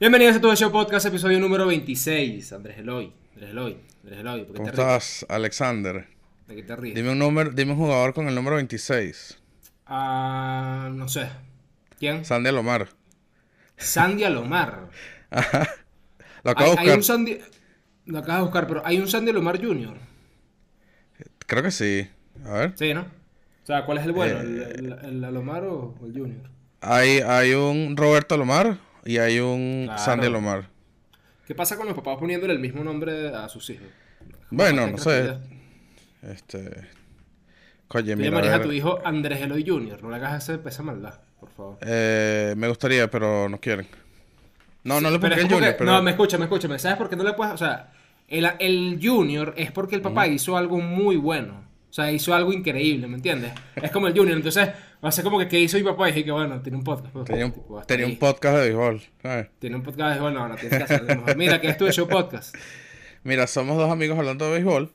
Bienvenidos a todo show podcast, episodio número 26. Andrés Eloy, Andrés Eloy, Andrés Eloy. ¿por qué ¿Cómo te estás, Alexander? ¿De qué te ríes? Dime un número, dime un jugador con el número 26. Ah, no sé. ¿Quién? Sandy Alomar. Sandy Alomar. Lo acabo Hay, de hay buscar. un Sandy... Lo acabas de buscar, pero hay un Sandy Alomar Jr. Creo que sí. A ver. Sí, ¿no? O sea, ¿cuál es el bueno? Eh, ¿El, el- el Alomar o el Junior? Hay, hay un Roberto Alomar y hay un Claro. Sandy Alomar. ¿Qué pasa con los papás poniéndole el mismo nombre a sus hijos? Bueno, no sé. Este. Tú mira, a tu hijo Andrés Eloy Jr. No le hagas ese- esa maldad, por favor. Eh, me gustaría, pero no quieren. No, no le es el Junior, que- pero. No, me escucha, me escucha. ¿Sabes por qué no le puedes...? O sea, el, el Junior es porque el papá hizo algo muy bueno. O sea, hizo algo increíble, ¿me entiendes? Es como el Junior. Entonces, va a ser como que ¿qué hizo mi papá? Y dije que, bueno, tiene un podcast. pues, Tenía un, tenía podcast de béisbol. ¿sabes? Tiene un podcast. de bueno, no, tienes que hacerlo mejor. Mira, que es tu show podcast. Mira, somos dos amigos hablando de béisbol.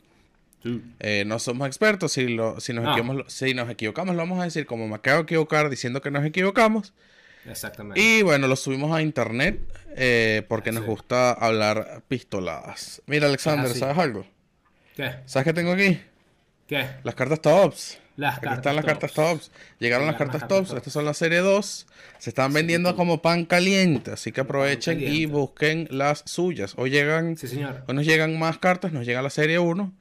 Eh, no somos expertos. Si, lo, si, nos No. equivocamos, si nos equivocamos, lo vamos a decir como me acabo de equivocar diciendo que nos equivocamos. Exactamente. Y bueno, lo subimos a internet eh, porque nos gusta hablar pistoladas. Mira, Alexander, así. ¿sabes algo? ¿Qué? ¿Sabes qué tengo aquí? ¿Qué? Las cartas tops. Las Aquí cartas están las tops. cartas tops. Llegaron las las cartas cartas tops. tops. Estas son la serie 2. Se están vendiendo como pan caliente. Así que aprovechen y busquen las suyas. Hoy llegan, Sí, señor. hoy nos llegan más cartas. Nos llega la serie 1.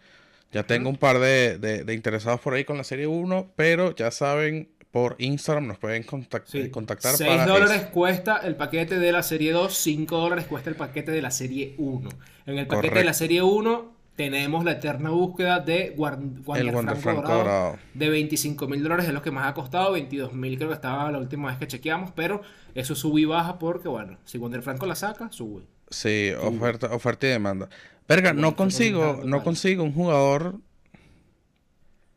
Ya tengo un par de, de- de interesados por ahí con la serie 1. Pero ya saben, por Instagram nos pueden contact- Sí. contactar 6 para dólares eso. cuesta el paquete de la serie 2, 5 dólares cuesta el paquete de la serie 1. En el paquete de la serie 1 tenemos la eterna búsqueda de Guar- Wander Wander Franco Franco Dorado, Dorado. de 25 mil dólares, es lo que más ha costado, 22 mil creo que estaba la última vez que chequeamos, pero eso sube y baja porque, bueno, si Wander Franco la saca, sube. Sí, oferta, oferta y demanda. Verga, Bueno, no consigo, no vale. consigo un jugador.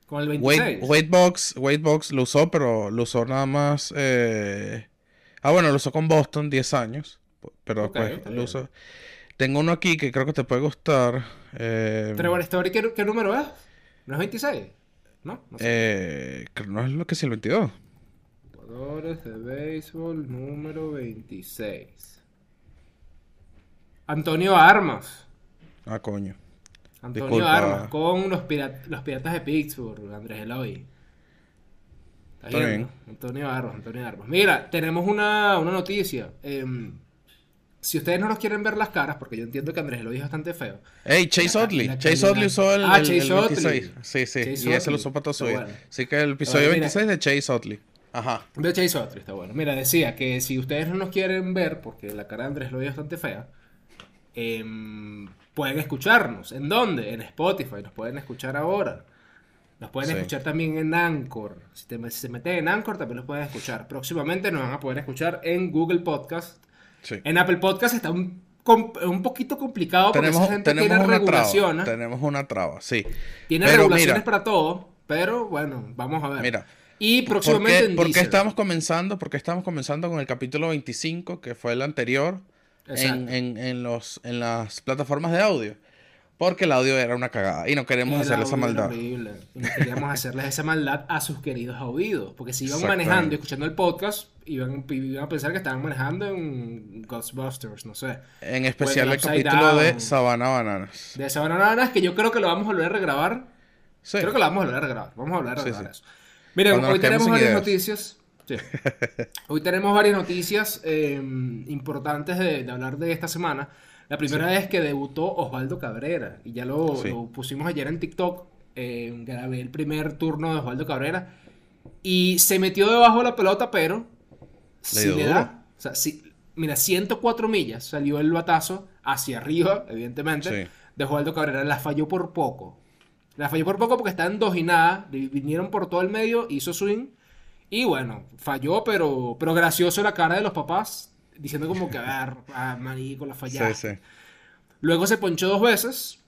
Con el Wade, 26. Wadebox, Wadebox lo usó, pero lo usó nada más. eh, Ah, bueno, lo usó con Boston 10 años. Pero Ok, después está lo usó. Tengo uno aquí que creo que te puede gustar. Eh, Trevor Story, ¿qué, qué número es? ¿No es 26? ¿No? No sé. eh, no es lo que es el 22. Jugadores de béisbol número 26. Antonio Armas. Ah, coño. Antonio Disculpa. Armas con los, pira- los piratas de Pittsburgh, Andrés Eloy. ¿Está bien. Antonio Armas, Antonio Armas. Mira, tenemos una, una noticia. Em, si ustedes no nos quieren ver las caras, porque yo entiendo que Andrés Eloy es bastante feo. Hey, Chase Otley. Chase. Otley usó el, Ah, el- Chase el Utley. 26. Sí, sí. Chase y ese lo usó para todo su vida. bueno. Así que el episodio mira. 26 de Chase Otley. Ajá. De Chase Utley, está bueno. Mira, decía que si ustedes no nos quieren ver, porque la cara de Andrés Eloy es bastante fea, em, pueden escucharnos. ¿En dónde? En Spotify. Nos pueden escuchar ahora. Nos pueden Sí. escuchar también en Anchor. Si, te- si se meten en Anchor, también los pueden escuchar. Próximamente nos van a poder escuchar en Google Podcast. Sí. En Apple Podcast está un, un poquito complicado porque tenemos esa gente tenemos tiene una traba. regulaciones. Tenemos una traba, sí. Tiene Pero regulaciones mira, para todo. Pero bueno, vamos a ver. Mira, y ¿por próximamente qué, en por qué estamos comenzando? Porque estamos comenzando con el capítulo 25, que fue el anterior, en, en, en los, en las plataformas de audio. Porque el audio era una cagada y no queremos El hacerle esa maldad. horrible. No queríamos hacerles esa maldad a sus queridos oídos. Porque si iban manejando y escuchando el podcast, iban, iban a pensar que estaban manejando en Ghostbusters, no sé. En especial el Upside capítulo de. Sabana Bananas. De esa Bananas, que yo creo que lo vamos a volver a regrabar. Sí. Creo que lo vamos a volver a regrabar. Vamos a volver a Sí, regrabar sí. eso. Miren, Cuando hoy tenemos varias ideas. noticias. Sí. Hoy tenemos varias noticias eh, importantes de, de hablar de esta semana. La primera es que debutó Osvaldo Cabrera. Y ya lo, Sí. lo pusimos ayer en TikTok. Eh, grabé el primer turno de Osvaldo Cabrera. Y se metió debajo de la pelota, pero. Le sí le da. O sea, sí, mira, 104 millas salió el batazo hacia arriba, evidentemente, de Osvaldo Cabrera. La falló por poco. La falló por poco porque está en dos y nada. vi- Vinieron por todo el medio, hizo swing. Y bueno, falló, pero, pero gracioso la cara de los papás. Diciendo como que, a ver, ah, marico, la Sí, fallaste. sí. Luego se ponchó dos veces.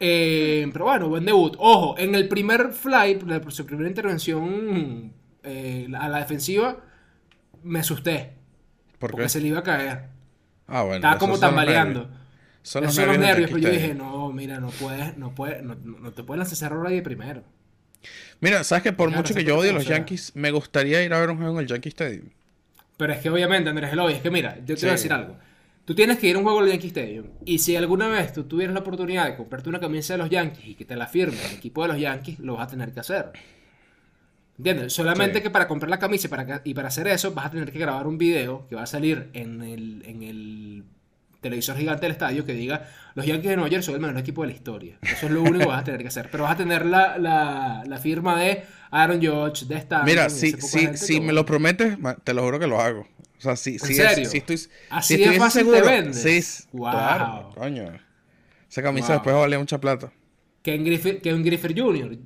Eh, pero bueno, buen debut. Ojo, en el primer fly, por su primera intervención eh, a la defensiva, me asusté. ¿Por Porque qué? se le iba a caer. Ah, bueno. Estaba como son los tambaleando. nervios. Son los son los nervios, pero yo dije, no, mira, no puedes, no puedes, no, no- te puedes lanzar ahí de primero. Mira, sabes que por Claro, mucho que yo odie a los. Yankees, me gustaría ir a ver un juego en el Yankee Stadium. Pero es que obviamente, Andrés Eloy, es que mira, yo te Sí. voy a decir algo. Tú tienes que ir a un juego del Yankee Stadium. Y si alguna vez tú tuvieras la oportunidad de comprarte una camisa de los Yankees y que te la firme el equipo de los Yankees, lo vas a tener que hacer. ¿Entiendes? Solamente Sí. que para comprar la camisa y para, y para hacer eso vas a tener que grabar un video que va a salir en el, en el televisor gigante del estadio que diga los Yankees de Nueva York son el mejor equipo de la historia. Eso es lo único que vas a tener que hacer. Pero vas a tener la, la, la firma de Aaron Judge, de Stanton. Mira, si, si, si me lo prometes, te lo juro que lo hago. O sea, si, si, es- si estoy, Así de estuviese fácil te seguro, vendes. Sí, Wow. claro, coño. Esa camisa Wow. después valía mucha plata. Que en Griffith, que Griffith Jr.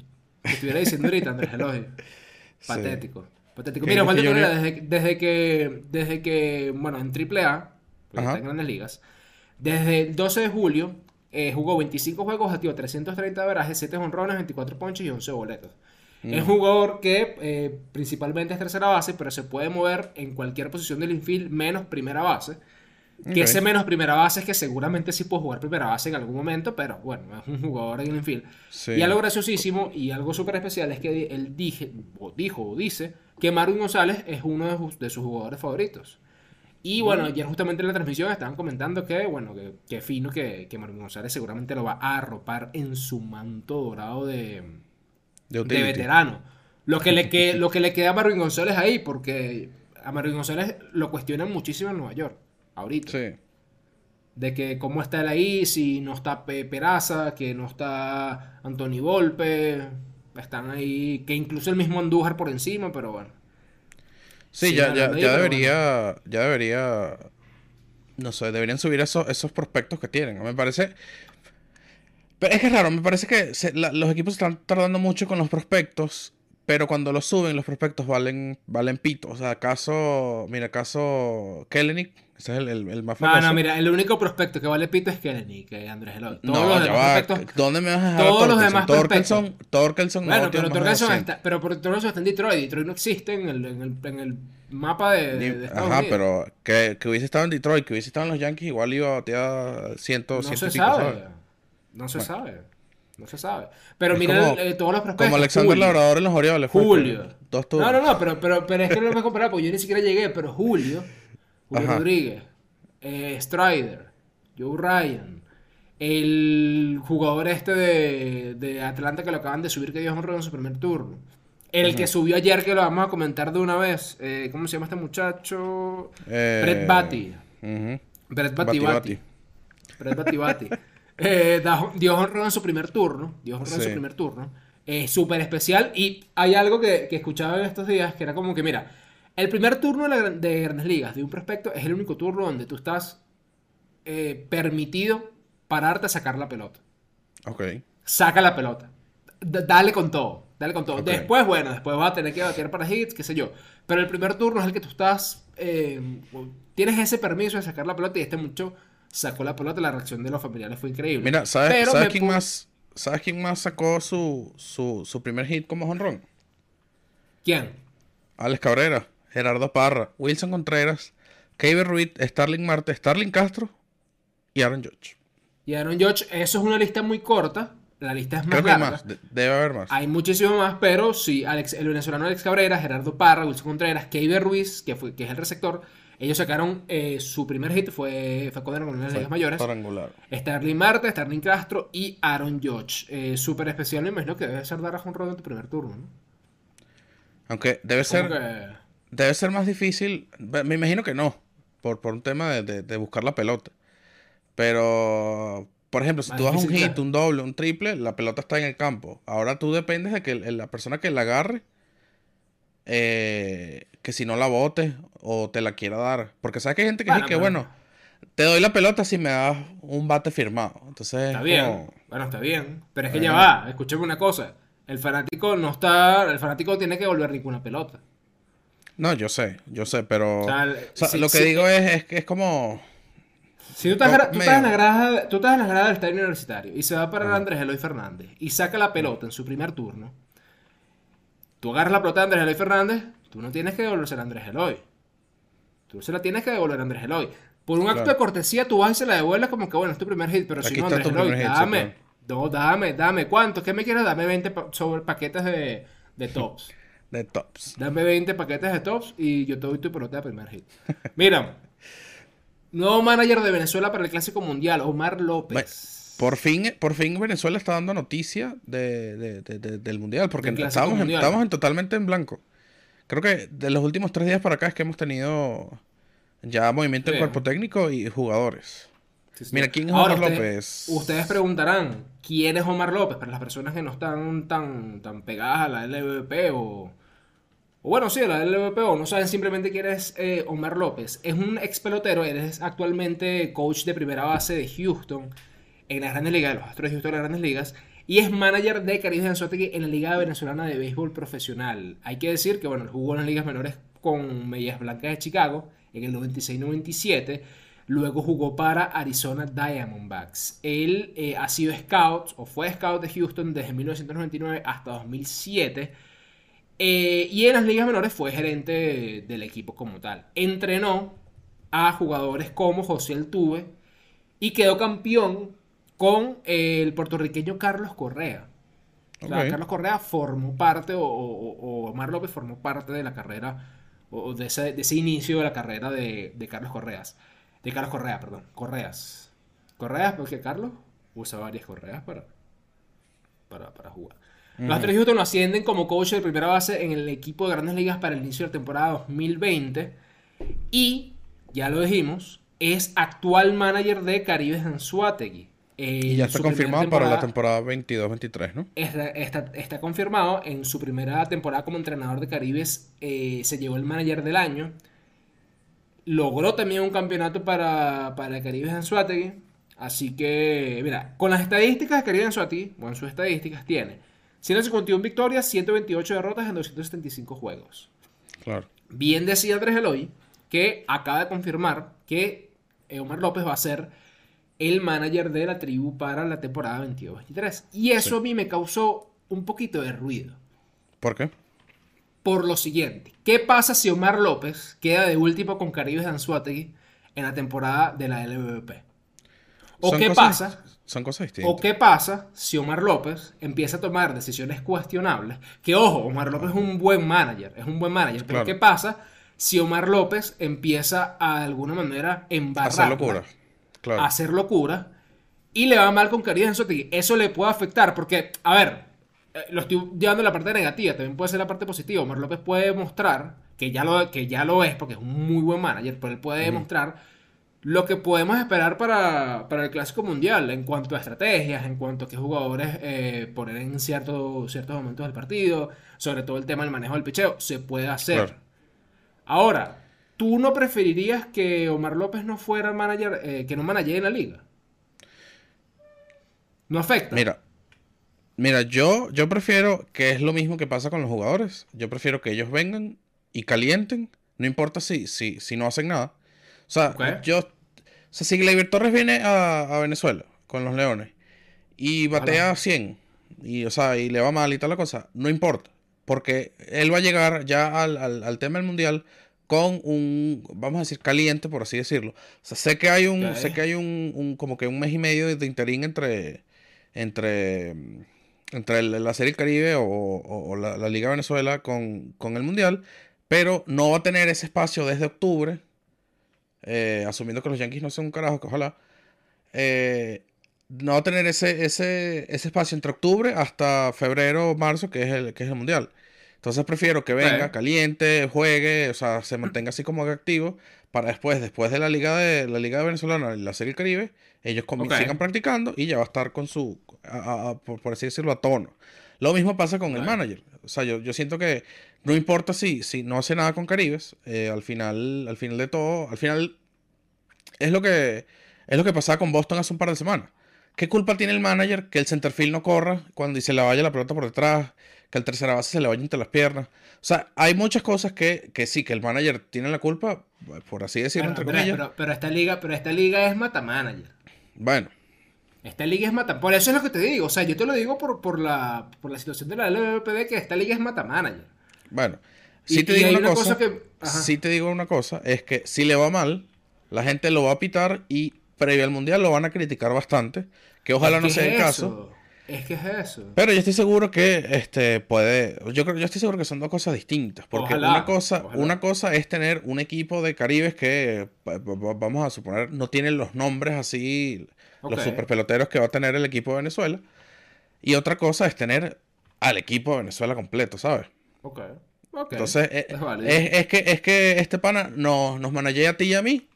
que estuviera diciendo ahorita Andrés Eloy. Sí. Patético. Patético. Que Mira, Cabrera, Jr. desde, desde que, desde que, bueno, en AAA, porque Ajá. está en grandes ligas, desde el 12 de julio eh, jugó 25 juegos, activo 330 verajes, 7 honrones, 24 ponches y 11 boletos. Mm. Es un jugador que eh, principalmente es tercera base, pero se puede mover en cualquier posición del infield menos primera base. Que ese menos primera base es que seguramente sí puede jugar primera base en algún momento, pero bueno, es un jugador en el infield. Sí. Y algo graciosísimo y algo súper especial es que él dije, o dijo o dice que Marvin González es uno de, sus- de sus jugadores favoritos. Y bueno, ayer justamente en la transmisión estaban comentando que, bueno, que, que fino que, que Marvin González seguramente lo va a arropar en su manto dorado de, De de veterano. Lo que, le que, lo que le queda a Marvin González ahí, porque a Marvin González lo cuestionan muchísimo en Nueva York, ahorita. Sí. De que cómo está él ahí, si no está Pe- Peraza, que no está Anthony Volpe, están ahí, que incluso el mismo Andújar por encima, pero bueno. Sí, Sí, ya, ya, ya debería, ya debería, no sé, deberían subir esos, esos prospectos que tienen. Me parece, pero es que es raro, me parece que se- la- los equipos están tardando mucho con los prospectos, pero cuando los suben, los prospectos valen, valen pito. O sea, caso, mira, caso Kellenic, ese es el, el, el más No, famoso. no, mira, el único prospecto que vale pito es Kelly, que Andrés Eloy. Todos No, los demás prospectos- ¿Dónde me vas a dejar todos a los Torkelson? demás Torkelson, Torkelson no Bueno, tiene pero Torkelson 200. está, pero por- Torkelson está en Detroit. Detroit no existe en el, en el, en mapa de, de- de Estados Ajá, Unidos. pero que, que hubiese estado en Detroit, que hubiese estado en los Yankees, igual iba a batear 100, no 100 se pico, sabe. ¿sabes? No se sabe. No se sabe. Pero Es mira como- el- eh, todos los prospectos. Como Alexander Julio. Labrador en los Orioles. fue Julio. que Dos. No, no, no, pero, pero, pero es que no me comparar porque yo ni siquiera llegué, pero Julio, Julio Ajá. Rodríguez, eh, Strider, Joe Ryan, el jugador este de, de Atlanta que lo acaban de subir que dio un en su primer turno. El que subió ayer que lo vamos a comentar de una vez. eh, ¿Cómo se llama este muchacho? Eh, Brett Batty. Brett Batty Batty. Brett Batty. Eh, da- dio honrón en su primer turno. Dio honrón en su primer turno. Eh, Súper especial. Y hay algo que, que escuchaba en estos días que era como que, mira, el primer turno de, la gran- de Grandes Ligas de un prospecto es el único turno donde tú estás eh, permitido pararte a sacar la pelota. Ok. Saca la pelota. D- dale con todo. Dale con todo. Después, bueno, después vas a tener que batear para hits, qué sé yo. Pero el primer turno es el que tú estás. eh, tienes ese permiso de sacar la pelota y este mucho sacó la pelota. La reacción de los familiares fue increíble. Mira, ¿sabes, Pero ¿sabes me quién más? ¿Sabes quién más sacó su, su, su primer hit como jonrón? ¿Quién? Alex Cabrera, Gerardo Parra, Wilson Contreras, Keiber Ruiz, Starling Marte, Starling Castro y Aaron Judge. Y Aaron Judge, eso es una lista muy corta. La lista es más Creo que hay larga. más, de- debe haber más. Hay muchísimo más, pero sí, Alex, el venezolano Alex Cabrera, Gerardo Parra, Wilson Contreras, Keiber Ruiz, que, fue, que es el receptor, ellos sacaron eh, su primer hit, fue, fue con las ligas mayores. Cuadrangular. Starling Marte, Starling Castro y Aaron Judge. Eh, Súper especial, me imagino que debe ser dar a un en tu primer turno, ¿no? Aunque debe ser, que- debe ser más difícil. Me imagino que no. Por, por un tema de, de- de buscar la pelota. Pero, por ejemplo, si Más tú das un hit, un doble, un triple, la pelota está en el campo. Ahora tú dependes de que la persona que la agarre, eh, que si no la bote o te la quiera dar. Porque sabes que hay gente que Bueno, dice que, bueno, te doy la pelota si me das un bate firmado. Entonces, Está es bien, como- bueno, está bien. Pero es que ya va, escúchame una cosa. El fanático no está. El fanático tiene que volver ninguna pelota. No, yo sé, yo sé, pero... O sea, el- o sea, sí, lo que sí. digo es, es que es como... Si tú estás, tú, medio. estás en la grada, tú estás en la grada del estadio universitario y se va a parar Ajá. Andrés Eloy Fernández y saca la pelota en su primer turno, tú agarras la pelota de Andrés Eloy Fernández, tú no tienes que devolverse a Andrés Eloy. Tú se la tienes que devolver a Andrés Eloy. Por un acto de cortesía, tú vas y se la devuelves como que, bueno, es tu primer hit, pero si no, Andrés Eloy, sí, dame, claro. no, dame, dame, ¿cuánto? ¿Qué me quieres? Dame 20 pa- sobre paquetes de, de tops. De tops. Dame 20 paquetes de tops y yo te doy tu pelota de primer hit. Mira, Nuevo manager de Venezuela para el Clásico Mundial, Omar López. Por fin, por fin Venezuela está dando noticia de, de- de- de- del Mundial, porque estábamos, en, estábamos en totalmente en blanco. Creo que de los últimos tres días para acá es que hemos tenido ya movimiento en Sí. cuerpo técnico y jugadores. Sí, sí. Mira, ¿quién es Ahora, Omar ustedes- López? Ustedes preguntarán, ¿quién es Omar López? Para las personas que no están tan, tan pegadas a la LVP o, o bueno, sí, a la LVP o no saben simplemente quién es eh, Omar López. Es un ex pelotero, él es actualmente coach de primera base de Houston en las grandes ligas, de los Astros de Houston en las grandes ligas. Y es manager de Caribe Anzuategui en la Liga Venezolana de Béisbol Profesional. Hay que decir que, bueno, jugó en las ligas menores con Medias Blancas de Chicago en el 96-97. Luego jugó para Arizona Diamondbacks. Él eh, ha sido scout o fue scout de Houston desde 1999 hasta 2007. Eh, y en las ligas menores fue gerente del equipo como tal. Entrenó a jugadores como José Altuve y quedó campeón con el puertorriqueño Carlos Correa. O sea, Ok. Carlos Correa formó parte, o, o- o Omar López formó parte de la carrera, o de ese, de ese inicio de la carrera de, de Carlos Correas. De Carlos Correa, perdón. Correas. Correas, porque Carlos usa varias correas para, para, para jugar. Los de Houston lo ascienden como coach de primera base en el equipo de grandes ligas para el inicio de la temporada 2020. Y, ya lo dijimos, es actual manager de Caribes Anzuategui. Y ya está confirmado para la temporada 22-23, ¿no? Está, está- está confirmado. En su primera temporada como entrenador de Caribes eh, se llevó el manager del año. Logró también un campeonato para, para Caribes Anzuategui. Así que, mira, con las estadísticas de Caribes Anzuategui, bueno, sus estadísticas tiene 151 victorias, 128 derrotas en 275 juegos. Claro. Bien decía Andrés Eloy que acaba de confirmar que Omar López va a ser el manager de la tribu para la temporada 22-23. Y eso Sí. a mí me causó un poquito de ruido. ¿Por qué? Por lo siguiente, ¿qué pasa si Omar López queda de último con Caribes de Anzuategui en la temporada de la LVP? ¿O Son qué cosas- pasa? Son cosas distintas. ¿O qué pasa si Omar López empieza a tomar decisiones cuestionables? Que ojo, Omar López es un buen manager, es un buen manager, pero. ¿qué pasa si Omar López empieza a de alguna manera embarrar, Hacer locura. Claro. a hacer locura y le va mal con Caribes Anzuategui? Eso le puede afectar porque, a ver, eh, lo estoy llevando a la parte negativa, también puede ser la parte positiva. Omar López puede demostrar que ya lo, que ya lo es porque es un muy buen manager, pero él puede demostrar lo que podemos esperar para, para el Clásico Mundial en cuanto a estrategias, en cuanto a qué jugadores eh, poner en cierto- ciertos momentos del partido, sobre todo el tema del manejo del picheo, se puede hacer. Claro. Ahora, ¿tú no preferirías que Omar López no fuera manager, eh, que no managee en la liga? ¿No afecta? Mira, mira, yo, yo prefiero que es lo mismo que pasa con los jugadores. Yo prefiero que ellos vengan y calienten, no importa si, si, si no hacen nada. O sea, yo, o sea, si Gleyber Torres viene a, a Venezuela con los Leones y batea Ojalá. 100 y, o sea, y le va mal y tal la cosa, no importa, porque él va a llegar ya al, al, al tema del mundial con un, vamos a decir, caliente, por así decirlo. O sea, sé que hay un, sé que hay un, un- como que un mes y medio de, interín entre, entre, entre la Serie Caribe o, o- o la, la Liga Venezuela con, con el Mundial, pero no va a tener ese espacio desde octubre, eh, asumiendo que los Yankees no son un carajo, que ojalá, eh, no va a tener ese, ese, ese espacio entre octubre hasta febrero o marzo, que es el, que es el Mundial. Entonces prefiero que venga, caliente, juegue, o sea, se mantenga así como activo, para después, después de la Liga de la Liga Venezolana y la Serie Caribe, ellos sigan practicando y ya va a estar con su, a- por, por así decirlo, a tono. Lo mismo pasa con el manager. O sea, yo, yo siento que no importa si, si no hace nada con Caribes, eh, al final, al final de todo, al final es lo que es lo que pasaba con Boston hace un par de semanas. ¿Qué culpa tiene el manager que el centerfield no corra cuando y se le vaya la pelota por detrás, que el tercera base se le vaya entre las piernas? O sea, hay muchas cosas que, que sí, que el manager tiene la culpa, por así decirlo, Bueno, entre comillas. pero, pero esta liga, pero esta liga es mata manager. Bueno, Esta liga es mata. Por eso es lo que te digo. O sea, yo te lo digo por, por la, por la situación de la LVPD que esta liga es mata manager. bueno. Y- Sí te y digo una cosa, que- te digo una cosa, es que si le va mal, la gente lo va a pitar y previo al mundial lo van a criticar bastante, que ojalá no ¿Qué sea es el caso. Es que es eso. Pero yo estoy seguro que este puede. Yo creo, yo estoy seguro que son dos cosas distintas. Porque Ojalá, una cosa, ojalá. una cosa es tener un equipo de Caribes que vamos a suponer no tienen los nombres así, Ok. los super peloteros que va a tener el equipo de Venezuela. Y otra cosa es tener al equipo de Venezuela completo, ¿sabes? Ok. Entonces, eh, es válido. es, es que, es que este pana nos, nos managea a ti y a mí.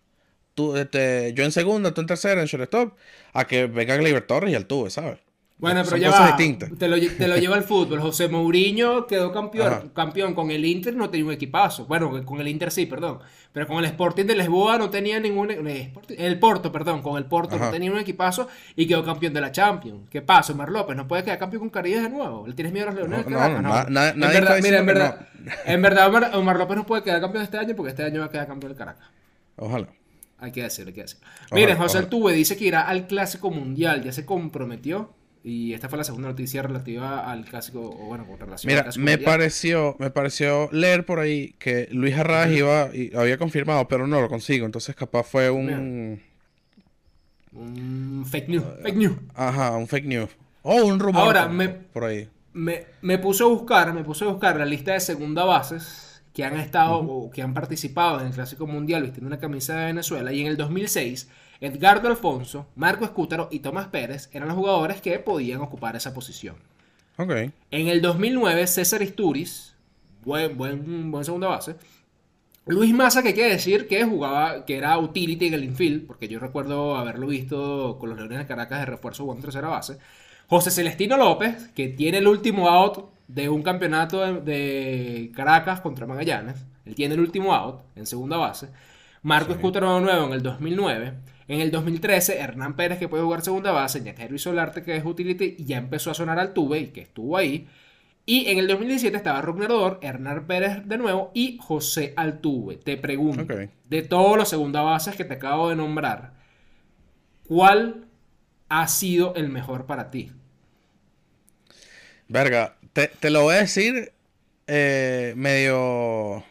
Tú, este, yo en segunda, tú en tercera, en shortstop, a que venga Gleyber Torres y al tuve, ¿sabes? Bueno, pero Son ya cosas va. distintas. Te lo, lle- te lo lleva el fútbol. José Mourinho quedó campeón, Ajá. campeón con el Inter, no tenía un equipazo. Bueno, con el Inter sí, perdón. Pero con el Sporting de Lisboa no tenía ningún. Sporting- El Porto, perdón, con el Porto no tenía un equipazo y quedó campeón de la Champions. ¿Qué pasa, Omar López? ¿No puede quedar campeón con Caribes de nuevo? ¿Le tienes miedo a los Leones? No, no, no, na- En verdad, mira, en verdad, en verdad Omar, Omar López no puede quedar campeón este año porque este año va a quedar campeón del Caracas. Ojalá. Hay que decirlo, hay que decirlo. Miren, José. Altuve dice que irá al Clásico Mundial, ya se comprometió. Y esta fue la segunda noticia relativa al Clásico, o bueno, con relación al Mira, Clásico me Mundial. pareció, me pareció leer por ahí que Luis Arraez iba y había confirmado, pero no lo consigo. Entonces capaz fue un, Un fake news, fake news. ajá, un fake news. O un rumor Ahora, por, me- por ahí. Me, me puse a buscar, me puse a buscar la lista de segunda bases que han estado o que han participado en el Clásico Mundial vistiendo una camisa de Venezuela. Y en el 2006, Edgardo Alfonso, Marco Escútaro y Tomás Pérez eran los jugadores que podían ocupar esa posición. Ok. En el 2009, César Isturiz, buen, buen, buen segunda base. Luis Massa, que que decir que jugaba, que era utility en el infield, porque yo recuerdo haberlo visto con los Leones de Caracas de refuerzo jugando tercera base. José Celestino López, que tiene el último out de un campeonato de, de Caracas contra Magallanes. Él tiene el último out en segunda base. Marco Sí. Escútaro de nuevo en el 2009. En el 2013, Hernán Pérez, que puede jugar segunda base. Ñatero Solarte, que es utility, y ya empezó a sonar al tuve y que estuvo ahí. Y en el 2017 estaba Rugner Odor, Hernán Pérez de nuevo y José Altuve. Te pregunto, de todos los segunda bases que te acabo de nombrar, ¿cuál ha sido el mejor para ti? Verga, te, te lo voy a decir eh, medio,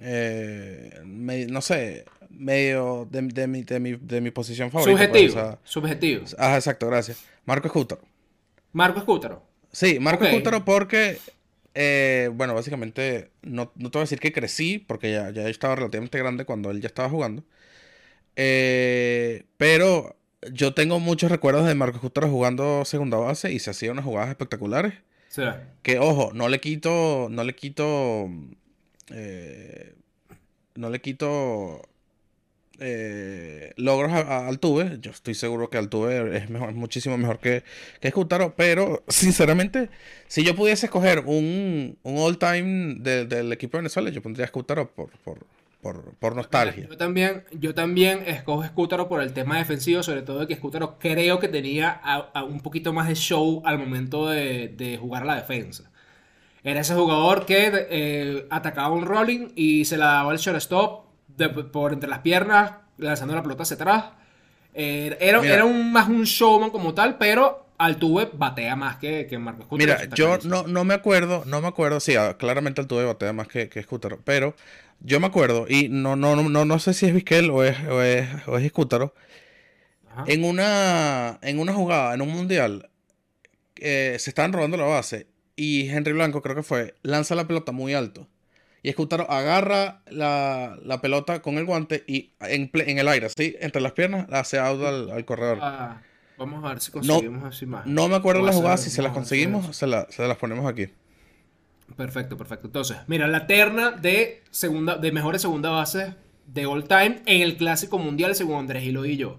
eh, me- no sé, medio de, de mi, de, mi, de mi posición favorita. pues, subjetivo, o sea, subjetivo. ajá, exacto, gracias. Marco Escútaro. Marco Escútaro. Sí, Marco Ok. Escútaro porque, eh, bueno, básicamente, no, no te voy a decir que crecí, porque ya, ya estaba relativamente grande cuando él ya estaba jugando. Eh, pero yo tengo muchos recuerdos de Marco Escútaro jugando segunda base y se hacía unas jugadas espectaculares. Sí. Que, ojo, no le quito, no le quito, eh, no le quito eh, logros a, a Altuve. Yo estoy seguro que Altuve es mejor, muchísimo mejor que, que Escútaro, pero sinceramente, si yo pudiese escoger un, un all-time de- del equipo de Venezuela, yo pondría a Escútaro por, por, por, por nostalgia. Yo también, yo también escojo Escútaro por el tema defensivo, sobre todo de que Escútaro creo que tenía a- a un poquito más de show al momento de, de jugar a la defensa. Era ese jugador que eh, atacaba un rolling y se la daba al shortstop de- por entre las piernas, lanzando la pelota hacia atrás. Eh, era, Mira. era un, más un showman como tal, pero Altuve batea más que, que Marco Escútaro. Mira, yo no, no me acuerdo, no me acuerdo, sí, ah, claramente Altuve batea más que, que Escútaro, pero yo me acuerdo, y no, no, no, no, sé si es Vizquel o es, o es, o es en una, en una jugada, en un mundial, eh, se estaban robando la base, y Henry Blanco, creo que fue, lanza la pelota muy alto, y Escútaro agarra la, la pelota con el guante y en, el aire, así, entre las piernas, hace out al, al corredor. Ah, vamos a ver si conseguimos esa imagen. No me acuerdo las jugadas, si se las conseguimos, se, la- se las ponemos aquí. Perfecto, perfecto. Entonces, mira, la terna de segunda, de mejores segunda bases de all time en el Clásico Mundial, según Andrés Hilo y yo.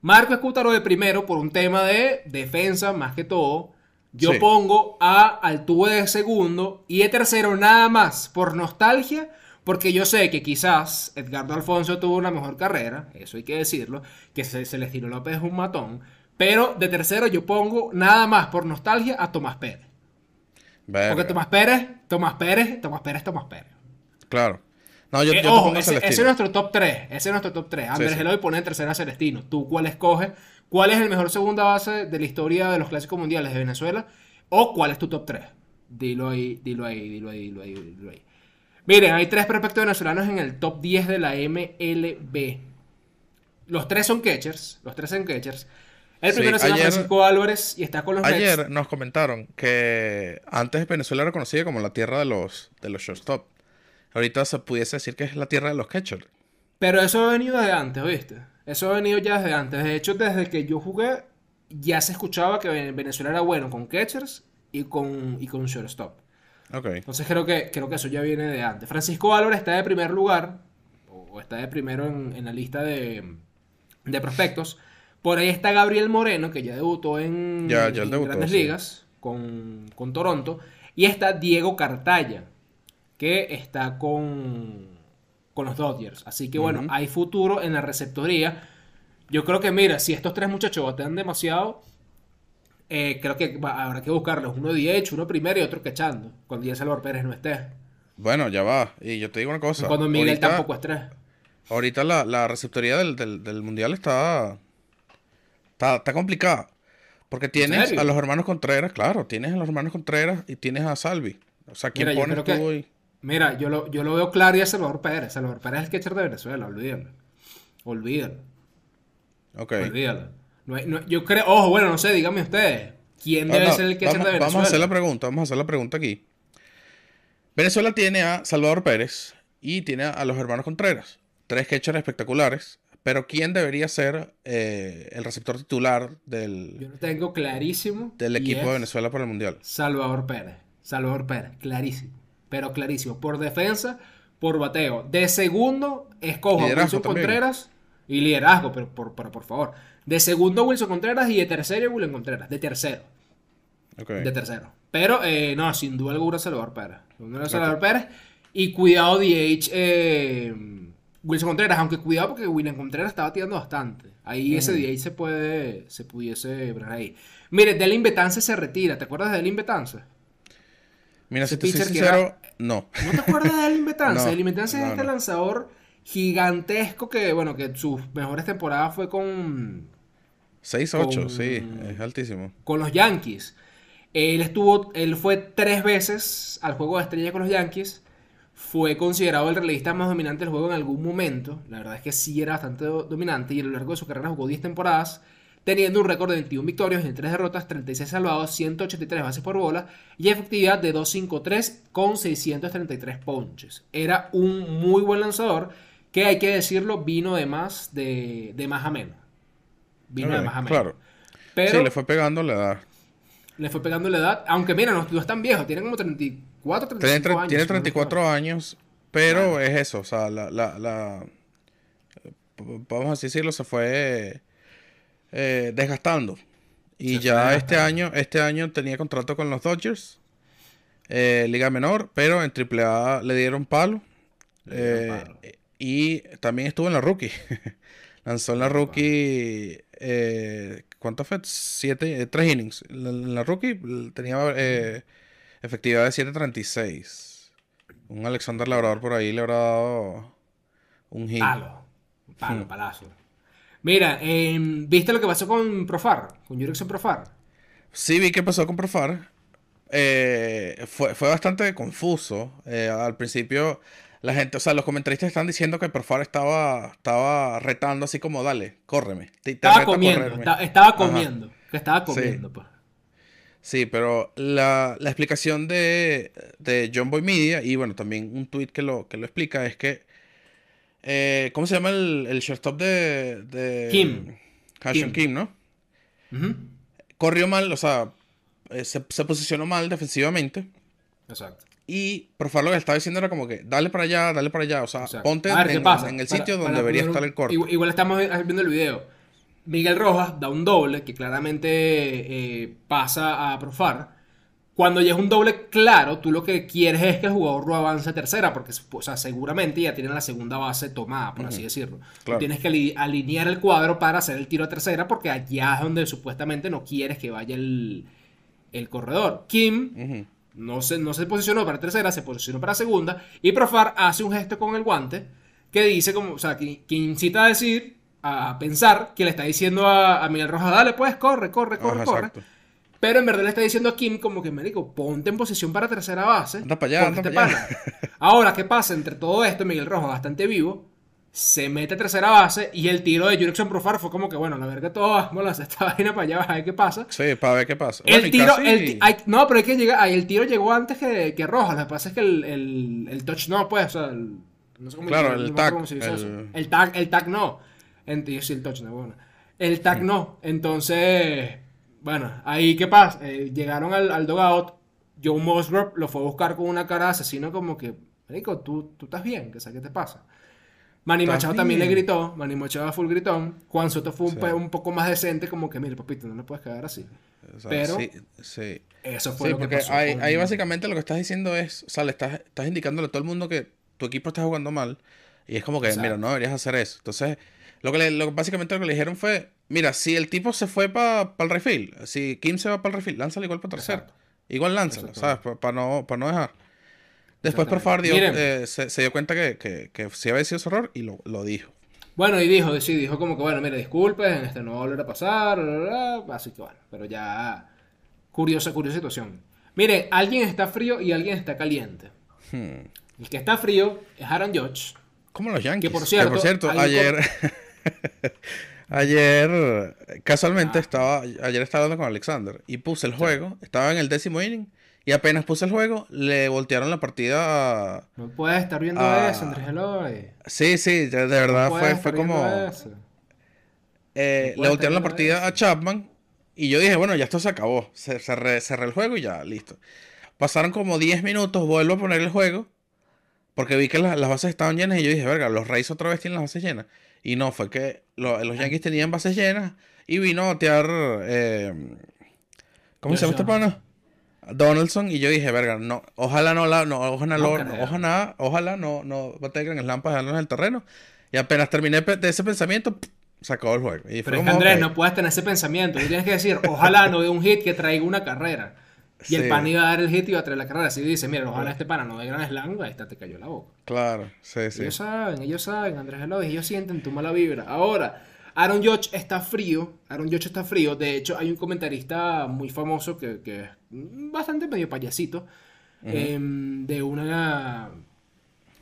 Marco Escútaro de primero por un tema de defensa, más que todo. Yo Sí. pongo a Altuve de segundo y de tercero nada más por nostalgia, porque yo sé que quizás Edgardo Alfonso tuvo una mejor carrera, eso hay que decirlo, que Ce- Celestino López es un matón, pero de tercero yo pongo nada más por nostalgia a Tomás Pérez. Porque. Tomás Pérez, Tomás Pérez, Tomás Pérez, Tomás Pérez. Claro. No, yo, Eh, yo ojo, ese, ese es nuestro top 3. Ese es nuestro top 3. Andrés sí. Eloy pone en tercera a Celestino. ¿Tú cuál escoges? ¿Cuál es el mejor segunda base de la historia de los clásicos mundiales de Venezuela? ¿O cuál es tu top 3? Dilo ahí, dilo ahí, dilo ahí, dilo ahí, dilo ahí. Miren, hay tres prospectos venezolanos en el top 10 de la MLB. Los tres son catchers. Los tres son catchers. El primero Sí, se llama ayer- Francisco Álvarez y está con los. Ayer nos comentaron que antes Venezuela era conocida como la tierra de los, de los shortstop. Ahorita se pudiese decir que es la tierra de los catchers. Pero eso ha venido desde antes, ¿viste? Eso ha venido ya desde antes. De hecho, desde que yo jugué, ya se escuchaba que Venezuela era bueno con catchers y con, y con shortstop. Ok. Entonces creo que, creo que eso ya viene de antes. Francisco Álvarez está de primer lugar, o está de primero en, en la lista de, de prospectos. Por ahí está Gabriel Moreno, que ya debutó en, Ya- ya él en debutó, Grandes sí. Ligas con, con Toronto. Y está Diego Cartaya, que está con, con los Dodgers. Así que bueno, hay futuro en la receptoría. Yo creo que, mira, si estos tres muchachos batean demasiado, eh, creo que va- habrá que buscarlos. Uno DH, uno primero y otro quechando. Cuando ya Salvador Pérez no esté. Bueno, ya va. Y yo te digo una cosa. cuando Miguel ahorita, tampoco es tres. Ahorita la, la receptoría del, del, del mundial está, está. Está complicada. Porque tienes a los hermanos Contreras, claro, tienes a los hermanos Contreras y tienes a Salvi. O sea, ¿quién Mira, pones tú que- ahí? Mira, yo lo, yo lo veo claro y a Salvador Pérez. Salvador Pérez es el catcher de Venezuela, olvídalo. Olvídalo, Ok. olvídalo. No hay- no- yo creo, ojo, bueno, no sé, díganme ustedes. ¿Quién Ah, debe no, ser el catcher vamos, de Venezuela? vamos a hacer la pregunta, vamos a hacer la pregunta aquí. Venezuela tiene a Salvador Pérez y tiene a los hermanos Contreras. Tres catchers espectaculares. Pero ¿quién debería ser eh, el receptor titular Yo del, lo tengo clarísimo. del equipo de es Venezuela para el Mundial? Salvador Pérez. Salvador Pérez, clarísimo. Pero clarísimo. Por defensa, por bateo. De segundo, escojo a Wilson también. Contreras. Y liderazgo, pero por, pero por favor. De segundo, Wilson Contreras. Y de tercero, Wilson Contreras. De tercero. De tercero. Pero, eh, no, sin duda alguna, Salvador Pérez. Sin duda Salvador Pérez. Y cuidado, DH. eh, Wilson Contreras. Aunque cuidado porque Wilson Contreras estaba tirando bastante. Ahí ese DH se puede. Se pudiese ver ahí. Mire, Delin Betance se retira. ¿Te acuerdas de Delin Betance? Mira, si te soy sincero, no. ¿No te acuerdas de Betances? No, Elin Betances no, es este no. lanzador gigantesco que, bueno, que sus mejores temporadas fue con, 6-8, Con- sí, es altísimo. con los Yankees. Él estuvo, él fue tres veces al juego de estrella con los Yankees. Fue considerado el relevista más dominante del juego en algún momento. La verdad es que sí era bastante do- dominante y a lo largo de su carrera jugó 10 temporadas, teniendo un récord de 21 victorias, 3 derrotas, 36 salvados, 183 bases por bola y efectividad de 253 con 633 ponches. Era un muy buen lanzador que hay que decirlo, vino de más de, de más a menos. Vino de más a menos. claro. Pero Sí, le fue pegando la edad. le fue pegando la edad, aunque mira, no, no es tan viejo, tiene como 34, 35 Tiene, años. tiene si no me 34 años, pero es eso, o sea, la, la, la- vamos a decirlo, se fue eh, desgastando. Y Se ya este año, este año tenía contrato con los Dodgers, eh, Liga Menor, pero en AAA le dieron palo. Le dieron eh, palo. y también estuvo en la rookie. Lanzó en la rookie. Eh, ¿Cuánto fue? Siete, eh, tres innings. En la, la rookie tenía eh, efectividad de 7.36. Un Alexander Labrador por ahí le habrá dado un hit. Palo, palo, Hmm. palazo. Mira, em, ¿viste lo que pasó con Profar? Con Jurickson Profar. Sí, vi qué pasó con Profar. Eh, fue, fue bastante confuso. Eh, al principio, la gente, o sea, los comentaristas están diciendo que Profar estaba, estaba retando así como, dale, córreme. Te, te Estaba comiendo, correrme". esta- estaba comiendo. Que estaba Sí. comiendo, pues. Sí, pero la, la explicación de, de John Boy Media, y bueno, también un tweet que lo, que lo explica, es que. Eh, ¿Cómo se llama el, el shortstop de, de. Kim. Kim. Kim, ¿no? Corrió mal, o sea, eh, se, se posicionó mal defensivamente. Exacto. Y Profar lo que estaba diciendo era como que, dale para allá, dale para allá. O sea, exacto. ponte A ver, ¿qué en, el sitio para donde debería estar el corte. Igual, igual estamos viendo el video. Miguel Rojas da un doble que claramente eh, pasa a Profar. Cuando ya es un doble claro, tú lo que quieres es que el jugador no avance a tercera, porque o sea, seguramente ya tienen la segunda base tomada, por así decirlo. Tú tienes que ali- alinear el cuadro para hacer el tiro a tercera, porque allá es donde supuestamente no quieres que vaya el, el corredor. Kim no se, no se posicionó para tercera, se posicionó para segunda. Y Profar hace un gesto con el guante que dice como, o sea, que, que incita a decir, a pensar que le está diciendo a, a Miguel Rojas, dale pues, corre, corre, corre, Ajá, corre. exacto. Pero en verdad le está diciendo a Kim como que, médico, ponte en posición para tercera base. Anda para allá, anda para allá. Ahora, ¿qué pasa? Entre todo esto, Miguel Rojas, bastante vivo, se mete a tercera base y el tiro de Jurickson Profar fue como que, bueno, la verga todo, vamos a hacer esta vaina para allá, a ver qué pasa. Sí, para ver qué pasa. El Bueno, tiro, el hay- no, pero hay que llegar, el tiro llegó antes que, que Rojas, lo que pasa es que el, el, el touch no, pues, o sea, el, no sé cómo Claro, el me tag, cómo se dice el- eso. El tag, el tag no. Ent- yo sí, el touch no, bueno. El tag no, entonces, bueno, ahí qué pasa, Eh, llegaron al, al dugout, Joe Musgrove lo fue a buscar con una cara de asesino como que, marico, tú, tú estás bien, que sé qué te pasa. Manny ¿Estás Machado también le gritó, Manny Machado fue full gritón, Juan Soto fue un, Sí. pe- un poco más decente, como que, mire, papito, no le puedes quedar así. O sea, pero- sí, sí. Eso fue Sí, lo que porque pasó. ahí, con- ahí básicamente lo que estás diciendo es, o sea, le estás, estás indicándole a todo el mundo que tu equipo está jugando mal. Y es como que, Exacto. mira, no deberías hacer eso. Entonces, lo que le- lo, básicamente lo que le dijeron fue, mira, si el tipo se fue para el refill, si Kim se va para el refill, lánzalo igual para tercero. Exacto. Igual lánzalo, ¿sabes? Para no, pa no dejar. Después, por favor, dio- eh, se, se dio cuenta que, que, que sí había sido su error y lo, lo dijo. Bueno, y dijo, sí, dijo como que, bueno, mire, disculpen, este no va a volver a pasar, bla, bla, así que bueno, pero ya, curiosa, curiosa situación. Miren, alguien está frío y alguien está caliente. Hmm. El que está frío es Aaron Judge. Como los Yankees. por cierto, algo ayer. ayer. Casualmente estaba. Ayer estaba hablando con Alexander. Y puse el juego. Estaba en el décimo inning. Y apenas puse el juego. Le voltearon la partida a. No puedes estar viendo Ah. eso, Andrés Eloy. Sí, sí, de verdad No fue, fue como. eso. eh, No le voltearon la partida viendo a Chapman. Y yo dije, bueno, ya esto se acabó. Se- Cerré, cerré el juego y ya, listo. Pasaron como 10 minutos. Vuelvo a poner el juego. Porque vi que la- las bases estaban llenas. Y yo dije, verga, los Rays otra vez tienen las bases llenas. Y no, fue que lo- los Yankees tenían bases llenas. Y vino a batear. eh, ¿Cómo se llama este pana? Donaldson. Y yo dije, verga, no. Ojalá no la. No, ojalá, No ojalá, ojalá no, no batee Grand Slam para en el terreno. Y apenas terminé de ese pensamiento, se acabó el juego. Y fue Pero como, Andrés, no puedes tener ese pensamiento. Tú tienes que decir, ojalá no dé un hit que traiga una carrera. Y el pan iba a dar el hit y iba a traer la carrera. Si dice, mira, ojalá este pana no dé gran slam, ahí está, te cayó la boca. Claro, sí, sí. Ellos saben, ellos saben, Andrés Eloy, ellos sienten tu mala vibra. Ahora, Aaron Judge está frío, Aaron Judge está frío. De hecho, hay un comentarista muy famoso que, que es bastante medio payasito em, de una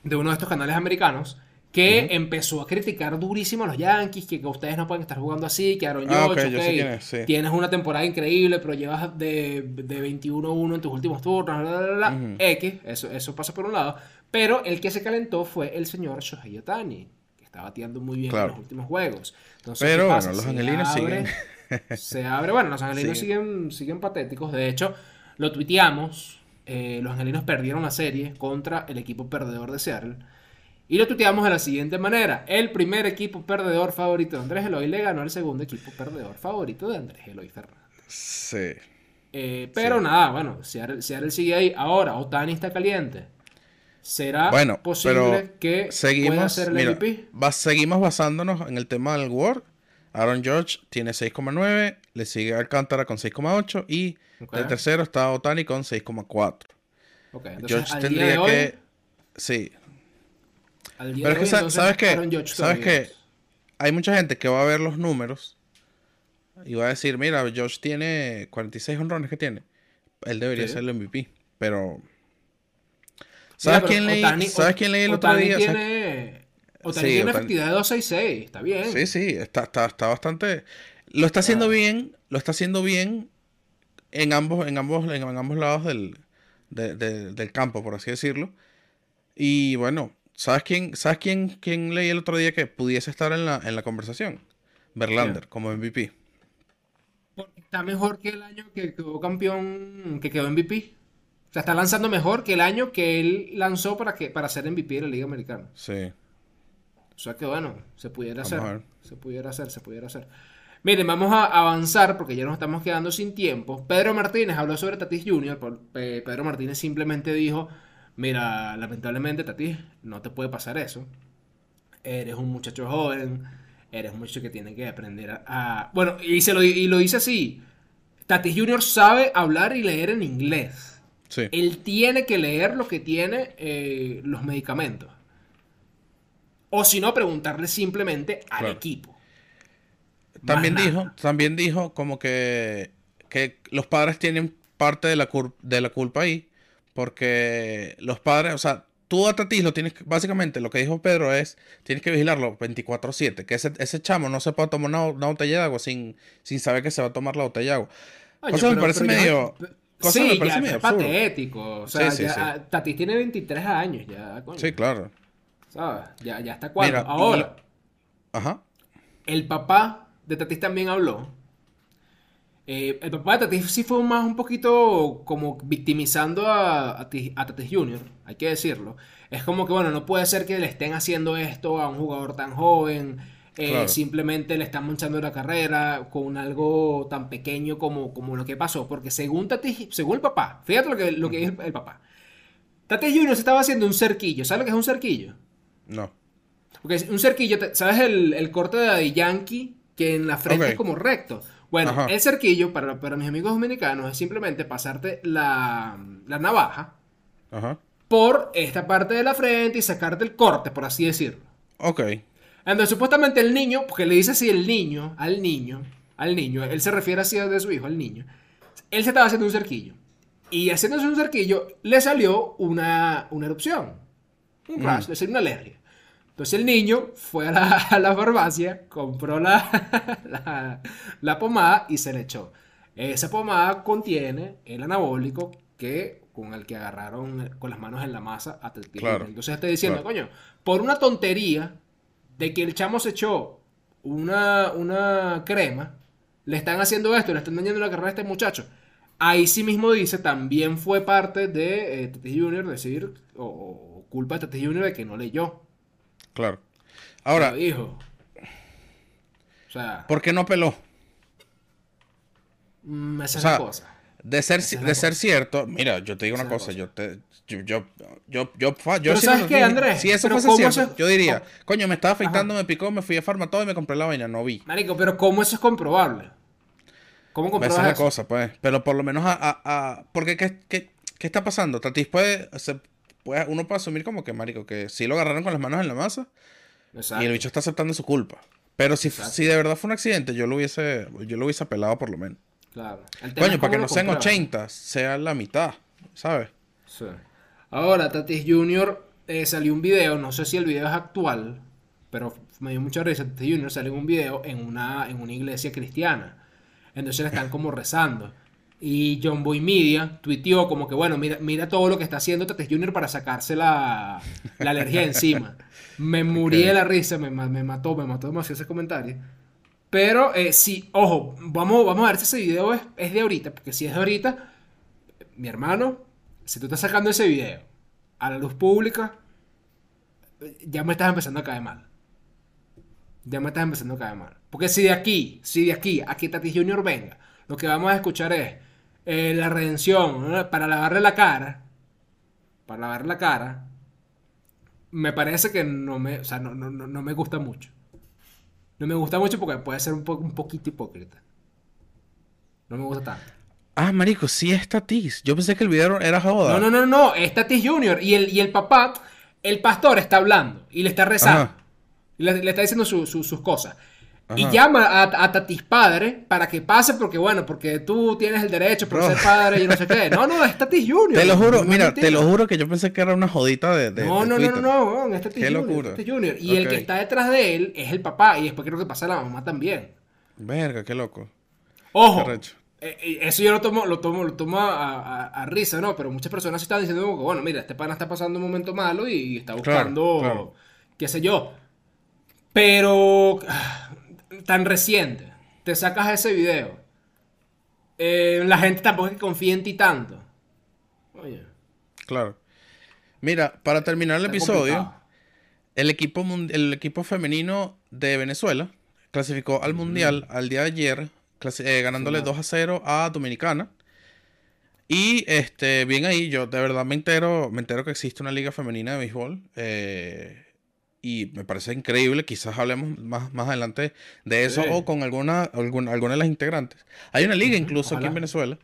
de uno de estos canales americanos que empezó a criticar durísimo a los Yankees, que, que ustedes no pueden estar jugando así, que Aaron Ah, yo sí. tienes una temporada increíble, pero llevas de, de 21-1 en tus últimos turnos, bla, bla, bla, bla. X, eso, eso pasa por un lado. Pero el que se calentó fue el señor Shohei Ohtani, que está bateando muy bien Claro. en los últimos juegos. Entonces, Pero ¿qué bueno, los Se angelinos abre- siguen. se abre, bueno, los angelinos Siguen. siguen, siguen patéticos. De hecho, lo tuiteamos. eh, los angelinos perdieron la serie contra el equipo perdedor de Seattle. Y lo tuiteamos de la siguiente manera. El primer equipo perdedor favorito de Andrés Eloy le ganó al segundo equipo perdedor favorito de Andrés Eloy Fernández. Sí. Eh, pero Sí. nada, bueno, Seattle, Seattle sigue ahí. Ahora, Otani está caliente. ¿Será Bueno, posible que pueda seguimos, ser el mira, MVP? va- seguimos basándonos en el tema del World. Aaron George tiene 6,9, le sigue Alcántara con 6,8 y Ok. el tercero está Otani con 6,4. Ok, entonces, George tendría hoy, que... Sí, al día pero es de que hoy, sa- entonces, sabes que sabes que hay mucha gente que va a ver los números y va a decir, mira, George tiene 46 honrones que tiene. Él debería Sí. ser el MVP, pero... Mira, ¿Sabes pero quién leí? Otani- ¿Sabes quién leí el otro Otani día? ¿Sabes- Tiene, Otani Sí, tiene una Otani- efectividad de 2.66, está bien. Sí, sí, está, está, está bastante. Lo está haciendo Ah. bien, lo está haciendo bien en ambos, en ambos, en ambos lados del, de- de- del campo, por así decirlo. Y bueno, ¿sabes quién, sabes quién, quién leí el otro día que pudiese estar en la, en la conversación? Verlander, como MVP. Porque Está mejor que el año que quedó campeón, que quedó MVP. O sea, está lanzando mejor que el año que él lanzó para, que, para ser MVP de la Liga Americana. Sí. O sea que bueno, se pudiera Vamos hacer. Se pudiera hacer, se pudiera hacer. Miren, vamos a avanzar porque ya nos estamos quedando sin tiempo. Pedro Martínez habló sobre Tatis Jr. Pe- Pedro Martínez simplemente dijo, mira, lamentablemente Tatis, no te puede pasar eso. Eres un muchacho joven, eres un muchacho que tiene que aprender a... a- Bueno, y, se lo, y lo dice así. Tatis Jr. sabe hablar y leer en inglés. Sí. Él tiene que leer lo que tiene eh, los medicamentos. O si no, preguntarle simplemente al Claro. equipo. También Más dijo, nada. también dijo como que, que los padres tienen parte de la, cur- de la culpa ahí, porque los padres, o sea, tú a Tatis lo tienes básicamente lo que dijo Pedro es, tienes que vigilarlo 24/7, que ese, ese chamo no se puede tomar una, una botella de agua sin, sin saber que se va a tomar la botella de agua. Coño, Cosa me pero- parece pero ya- medio- cosa sí, me parece ya medio es patético. O sea, Sí, sí, ya, sí. Tatis tiene 23 años ya, coño. Sí, claro. ¿Sabes? Ya, ya está y- Ahora, Ajá. el papá de Tatis también habló. Eh, el papá de Tatis sí fue más un poquito como victimizando a, a, Ti- a Tatis Jr., hay que decirlo. Es como que, bueno, no puede ser que le estén haciendo esto a un jugador tan joven. eh, Claro. Simplemente le están manchando la carrera con algo tan pequeño como, como lo que pasó. Porque según Tatis, según el papá, fíjate lo que, lo que dice el, el papá. Tatis Jr. se estaba haciendo un cerquillo. ¿Sabes lo que es un cerquillo? No. Porque es un cerquillo, ¿sabes el, el corte de Yankee? Que en la frente es como recto. Bueno, Ajá. el cerquillo, para, para mis amigos dominicanos, es simplemente pasarte la, la navaja Ajá. por esta parte de la frente y sacarte el corte, por así decirlo. Ok. Entonces, supuestamente el niño, porque le dice así el niño, al niño, al niño, él se refiere así de su hijo, al niño. Él se estaba haciendo un cerquillo. Y haciéndose un cerquillo, le salió una, una erupción. Un rash, le salió una alergia. Entonces el niño fue a la, a la farmacia, compró la, la, la pomada y se le echó. Esa pomada contiene el anabólico que, con el que agarraron con las manos en la masa a Tatis Claro. Entonces estoy diciendo, claro. coño, por una tontería de que el chamo se echó una, una crema, le están haciendo esto, le están dañando la carrera a este muchacho. Ahí sí mismo dice, también fue parte de eh, Jr. decir, o, o culpa de Tatis Jr. de que no leyó. Claro. Ahora. O sea, ¿por qué no peló? mm, esa O es sea, la cosa. De ser, es de cosa. ser cierto, mira, yo te digo Esa una cosa, cosa. yo te, yo, yo, yo, yo, yo siendo ¿sabes qué, niño, Andrés? Si eso fuese ¿cómo cierto, se- yo diría, cómo- coño, me estaba afeitando, me picó, me fui a farmatodo y me compré la vaina, no vi. Marico, pero ¿cómo eso es comprobable? ¿Cómo Esa es la eso? cosa, pues. Pero por lo menos a, a, a- porque ¿qué, qué, qué está pasando? Tatis puede, se- puede, uno puede asumir como que, marico, que sí lo agarraron con las manos en la masa Exacto. y el bicho está aceptando su culpa. Pero si, Exacto. si de verdad fue un accidente, yo lo hubiese, yo lo hubiese apelado por lo menos. Claro. Coño, para que no sean compruebas. 80, sea la mitad, ¿sabes? Sí. Ahora, Tatis Jr. eh, salió un video, no sé si el video es actual, pero me dio mucha risa. Tatis Jr. salió un video en una, en una iglesia cristiana. Entonces le están como rezando. Y John Boy Media tuiteó como que, bueno, mira, mira todo lo que está haciendo Tatis Jr. para sacarse la, la alergia encima. Me morí de la risa, me, me mató, me mató demasiado ese comentario. Pero eh, sí, ojo, vamos, vamos a ver si ese video es, es de ahorita, porque si es de ahorita, mi hermano, si tú estás sacando ese video a la luz pública, ya me estás empezando a caer mal. Ya me estás empezando a caer mal. Porque si de aquí, si de aquí a que Tatis Junior venga, lo que vamos a escuchar es eh, la redención ¿no? para lavarle la cara, para lavarle la cara, me parece que no me, o sea, no, no, no, no me gusta mucho. No me gusta mucho porque puede ser un, po- un poquito hipócrita. No me gusta tanto. Ah, marico, sí es Tatis. Yo pensé que el video era joda. No, no, no, no, es Tatis Junior. Y el, y el papá, el pastor está hablando y le está rezando. Ajá. Y le, le está diciendo su- su- sus cosas. Y llama a, a Tatis padre para que pase porque, bueno, porque tú tienes el derecho por ser padre y no sé qué. No, no, es Tatis Junior. Te lo juro, mira, mentira. te lo juro que yo pensé que era una jodita de, de, No, de no, no, no, no, no, es Tatis Junior. Tatis Junior. Y el que está detrás de él es el papá y después creo que pasa la mamá también. Verga, qué loco. Ojo, Qué eh, eh, eso yo lo tomo, lo tomo, lo tomo a, a- a risa, ¿no? Pero muchas personas están diciendo como que, bueno, mira, este pana está pasando un momento malo y está buscando, claro. qué sé yo. Pero ah, tan reciente, te sacas ese video. Eh, la gente tampoco es que confía en ti tanto. Oye, Claro. Mira, para terminar el está episodio, complicado. el equipo, el equipo femenino de Venezuela clasificó al Mundial al día de ayer, eh, ganándole Sí, 2 a 0 a Dominicana. Y este, bien ahí, yo de verdad me entero, me entero que existe una liga femenina de béisbol. eh, y me parece increíble. Quizás hablemos más, más adelante de eso Sí. o con alguna, alguna, alguna de las integrantes. Hay una liga incluso aquí en. Venezuela.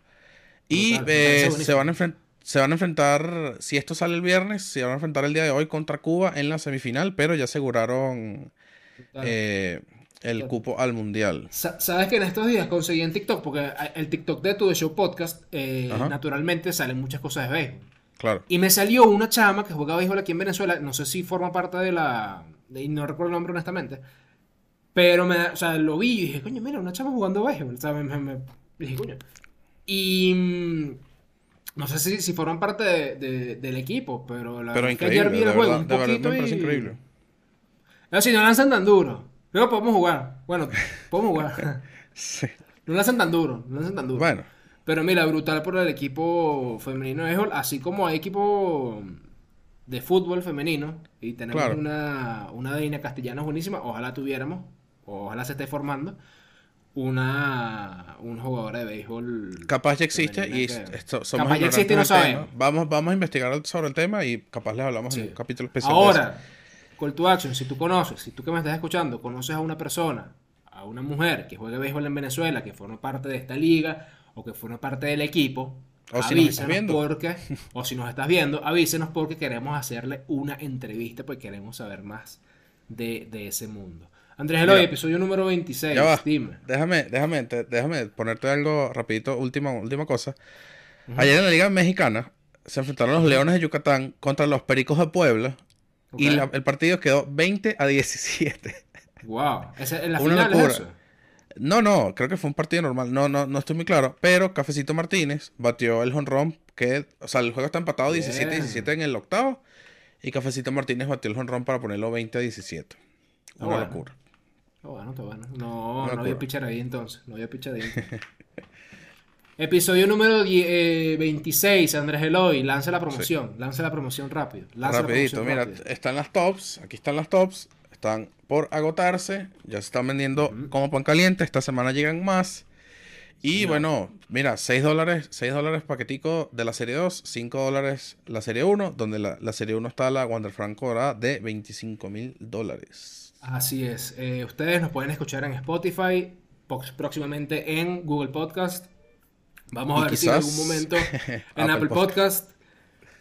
Y eh, se, van a se van a enfrentar, si esto sale el viernes, se van a enfrentar el día de hoy contra Cuba en la semifinal, pero ya aseguraron eh, el cupo al Mundial. Sa- Sabes que en estos días conseguí en TikTok, porque el TikTok de Tu The Show Podcast, eh, naturalmente salen muchas cosas de béisbol. Claro. Y me salió una chama que juega béisbol aquí en Venezuela. No sé si forma parte de la. de- no recuerdo el nombre honestamente. Pero me, o sea, lo vi y dije, coño, mira, una chama jugando béisbol. O sea, me, me- me- dije, coño. Y. mm, No sé si, si forman parte de- de- del equipo, pero la Pero es que increíble, ayer vi el juego verdad, un de verdad poquito me y- increíble. No, si no lanzan tan duro. Luego podemos jugar. Bueno, podemos jugar. Sí. No lanzan tan duro, no lanzan tan duro. Bueno, Pero mira, brutal por el equipo femenino de béisbol, así como hay equipo de fútbol femenino y tenemos Claro. una, una Deina Castellana buenísima, ojalá tuviéramos, ojalá se esté formando, una, una jugadora de béisbol. capaz ya existe y esto- somos Capaz ya existe y no sabemos. Vamos, vamos a investigar sobre el tema y capaz les hablamos Sí. en un capítulo especial. Ahora, call to action, si tú conoces, si tú que me estás escuchando, conoces a una persona, a una mujer que juegue béisbol en Venezuela, que forma parte de esta liga o que forma parte del equipo, O si nos estás avísenos viendo. porque, o si nos estás viendo, avísenos porque queremos hacerle una entrevista, porque queremos saber más de, de ese mundo. Andrés Eloy, episodio número 26, Ya va. dime. Déjame, déjame, te- déjame ponerte algo rapidito, última, última cosa. Ayer en la Liga Mexicana se enfrentaron los Leones de Yucatán contra los Pericos de Puebla y la- el partido quedó 20 a 17. Wow, ese, en la Una final es locura. eso. No, no, creo que fue un partido normal. No, no, no estoy muy claro. Pero Cafecito Martínez batió el jonrón que, o sea, el juego está empatado Bien. 17-17 en el octavo. Y Cafecito Martínez batió el jonrón para ponerlo 20 a 17. Ah, Una bueno. locura. Está bueno, está bueno. No, Una no había pitcher ahí entonces. No había pitcher ahí. Episodio número die- eh, 26, Andrés Eloy. Lanza la promoción. Lanza la promoción rápido. Lanza la Rapidito, promoción mira, rápido. están las tops, aquí están las tops, están por agotarse, ya se están vendiendo como pan caliente, esta semana llegan más. Y Señor. bueno, mira, 6 dólares, 6 dólares paquetico de la serie 2, 5 dólares la serie 1, donde la, la serie 1 está la Wander Franco de 25 mil dólares. Así es. Eh, ustedes nos pueden escuchar en Spotify, próximamente en Google Podcast. Vamos Y a ver si en algún momento en Apple Apple Podcast. Podcast.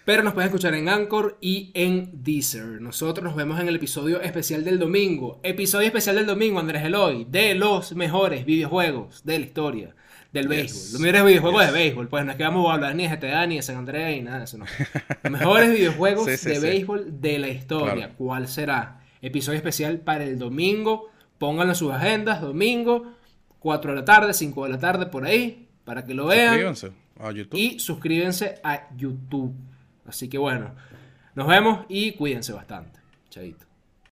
Pero nos pueden escuchar en Anchor y en Deezer. Nosotros nos vemos en el episodio especial del domingo. Episodio especial del domingo, Andrés Eloy, de los mejores videojuegos de la historia del béisbol. Los mejores videojuegos Yes. de béisbol. Pues no es que vamos a hablar ni de GTA, ni de San Andreas, ni nada de eso. No. Los mejores videojuegos Sí, sí, de sí. béisbol de la historia. Claro. ¿Cuál será? Episodio especial para el domingo. Pónganlo en sus agendas, domingo, 4 de la tarde, 5 de la tarde, por ahí, para que lo vean. Suscríbanse a YouTube. Y suscríbanse a YouTube. Así que bueno, nos vemos y cuídense bastante. Chaito.